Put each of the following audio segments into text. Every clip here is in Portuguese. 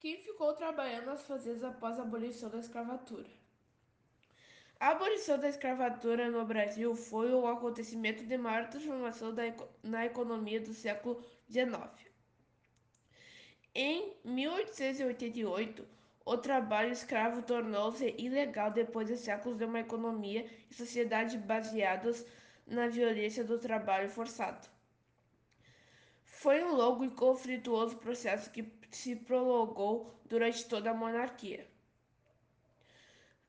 Quem ficou trabalhando nas fazendas após a abolição da escravatura? A abolição da escravatura no Brasil foi o acontecimento de maior transformação na economia do século XIX. Em 1888, o trabalho escravo tornou-se ilegal depois de séculos de uma economia e sociedade baseadas na violência do trabalho forçado. Foi um longo e conflituoso processo que se prolongou durante toda a monarquia.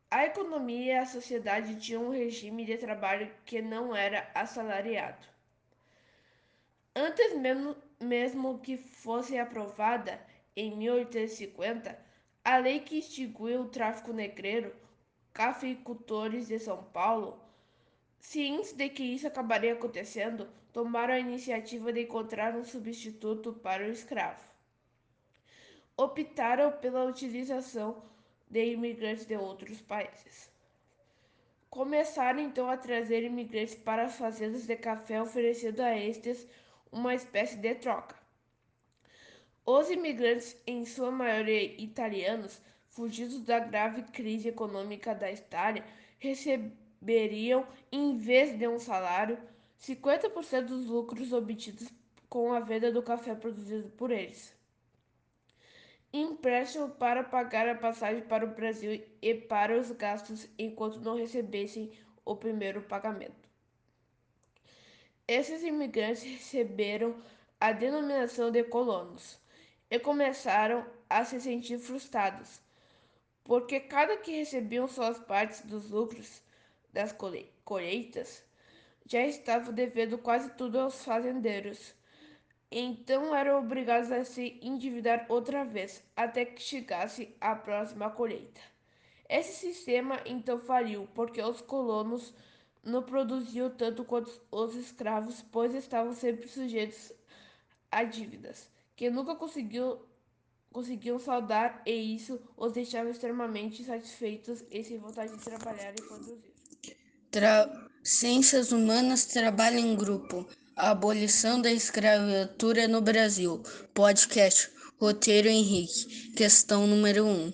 A economia e a sociedade tinham um regime de trabalho que não era assalariado. Antes mesmo, mesmo que fosse aprovada, em 1850, a lei que extinguiu o tráfico negreiro, cafeicultores de São Paulo, cientes de que isso acabaria acontecendo, tomaram a iniciativa de encontrar um substituto para o escravo. Optaram pela utilização de imigrantes de outros países. Começaram então a trazer imigrantes para as fazendas de café, oferecendo a estes uma espécie de troca. Os imigrantes, em sua maioria italianos, fugidos da grave crise econômica da Itália, receberiam, em vez de um salário, 50% dos lucros obtidos com a venda do café produzido por eles empréstimo para pagar a passagem para o Brasil e para os gastos enquanto não recebessem o primeiro pagamento. Esses imigrantes receberam a denominação de colonos e começaram a se sentir frustrados, porque cada que recebiam suas partes dos lucros das colheitas já estavam devendo quase tudo aos fazendeiros então eram obrigados a se endividar outra vez, até que chegasse a próxima colheita. Esse sistema então faliu, porque os colonos não produziam tanto quanto os escravos, pois estavam sempre sujeitos a dívidas, que nunca conseguiu, conseguiam saldar, e isso os deixava extremamente insatisfeitos e sem vontade de trabalhar e produzir. Tra Ciências humanas trabalham em grupo. A abolição da escravatura no Brasil. Podcast. Roteiro Henrique. Questão número 1.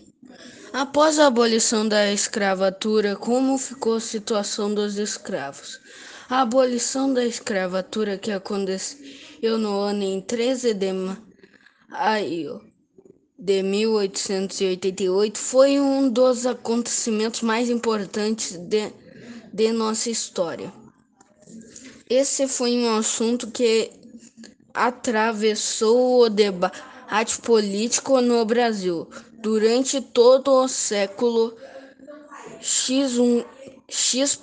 Após a abolição da escravatura, como ficou a situação dos escravos? A abolição da escravatura que aconteceu no ano em 13 de maio de 1888 foi um dos acontecimentos mais importantes de, de nossa história. Esse foi um assunto que atravessou o debate político no Brasil durante todo o século X, um, X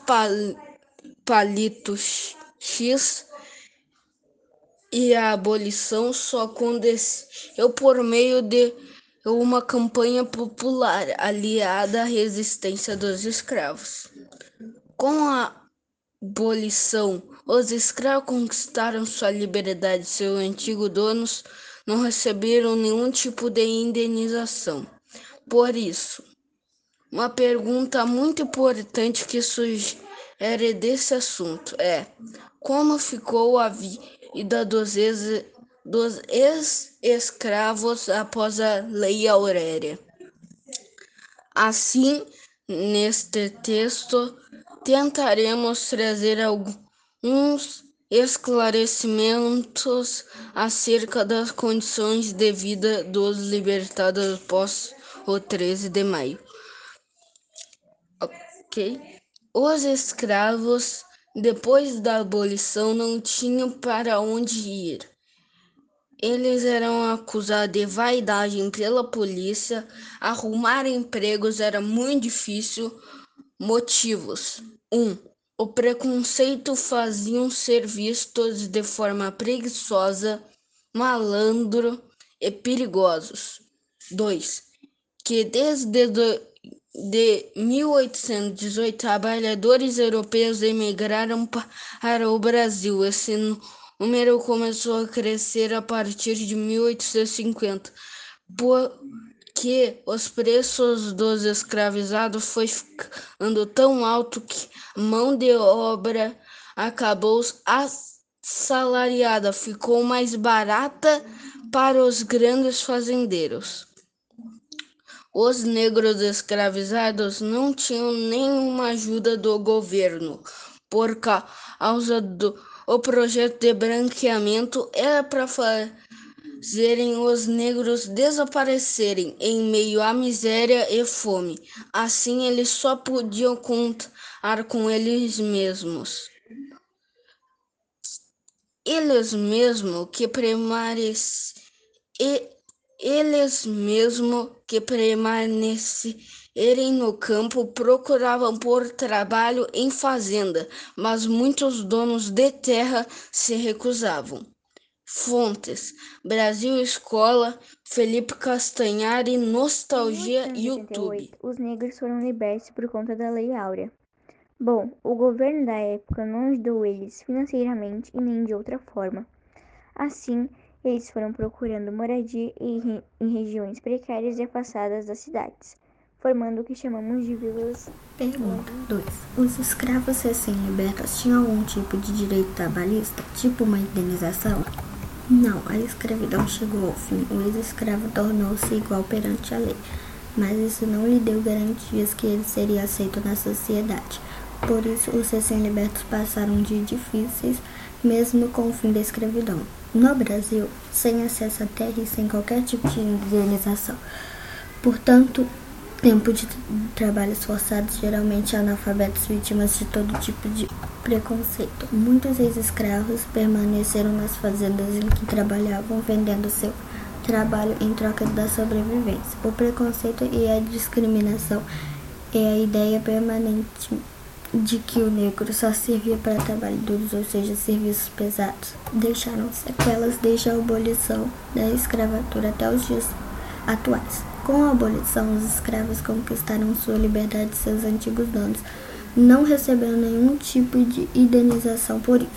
palitos X e a abolição só aconteceu por meio de uma campanha popular aliada à resistência dos escravos. Com a abolição os escravos conquistaram sua liberdade. Seus antigos donos não receberam nenhum tipo de indenização. Por isso, uma pergunta muito importante que sugere desse assunto é: como ficou a vida dos ex-escravos após a Lei Aurélia? Assim, neste texto, tentaremos trazer alguns uns esclarecimentos acerca das condições de vida dos libertados após o 13 de maio. Ok? Os escravos, depois da abolição, não tinham para onde ir. Eles eram acusados de vaidade pela polícia, arrumar empregos era muito difícil. Motivos: 1. Um, o preconceito faziam ser vistos de forma preguiçosa, malandro e perigosos. 2. Que desde do, de 1818 trabalhadores europeus emigraram para o Brasil. Esse número começou a crescer a partir de 1850, porque os preços dos escravizados foi ficando tão alto que mão de obra acabou assalariada, ficou mais barata para os grandes fazendeiros. Os negros escravizados não tinham nenhuma ajuda do governo, por causa do o projeto de branqueamento era para fazerem os negros desaparecerem em meio à miséria e fome. Assim, eles só podiam contar com eles mesmos. Eles mesmos que permanecem eles mesmo que permanecerem no campo procuravam por trabalho em fazenda, mas muitos donos de terra se recusavam. Fontes: Brasil Escola, Felipe Castanhari, Nostalgia, YouTube. Os negros foram libertos por conta da Lei Áurea. Bom, o governo da época não ajudou eles financeiramente e nem de outra forma. Assim, eles foram procurando moradia em, em regiões precárias e afastadas das cidades, formando o que chamamos de vilas. Pergunta 2. Os escravos recém-libertos tinham algum tipo de direito trabalhista, tipo uma indenização? Não, a escravidão chegou ao fim. O ex-escravo tornou-se igual perante a lei, mas isso não lhe deu garantias que ele seria aceito na sociedade. Por isso, os recém-libertos passaram dias difíceis, mesmo com o fim da escravidão. No Brasil, sem acesso à terra e sem qualquer tipo de indenização. Portanto, tempo de trabalhos forçados, geralmente analfabetos vítimas de todo tipo de preconceito. Muitos ex-escravos permaneceram nas fazendas em que trabalhavam, vendendo seu trabalho em troca da sobrevivência. O preconceito e a discriminação é a ideia permanente de que o negro só servia para trabalho duros, ou seja, serviços pesados, deixaram sequelas desde a abolição da escravatura até os dias atuais. Com a abolição, os escravos conquistaram sua liberdade de seus antigos donos, não recebendo nenhum tipo de indenização por isso.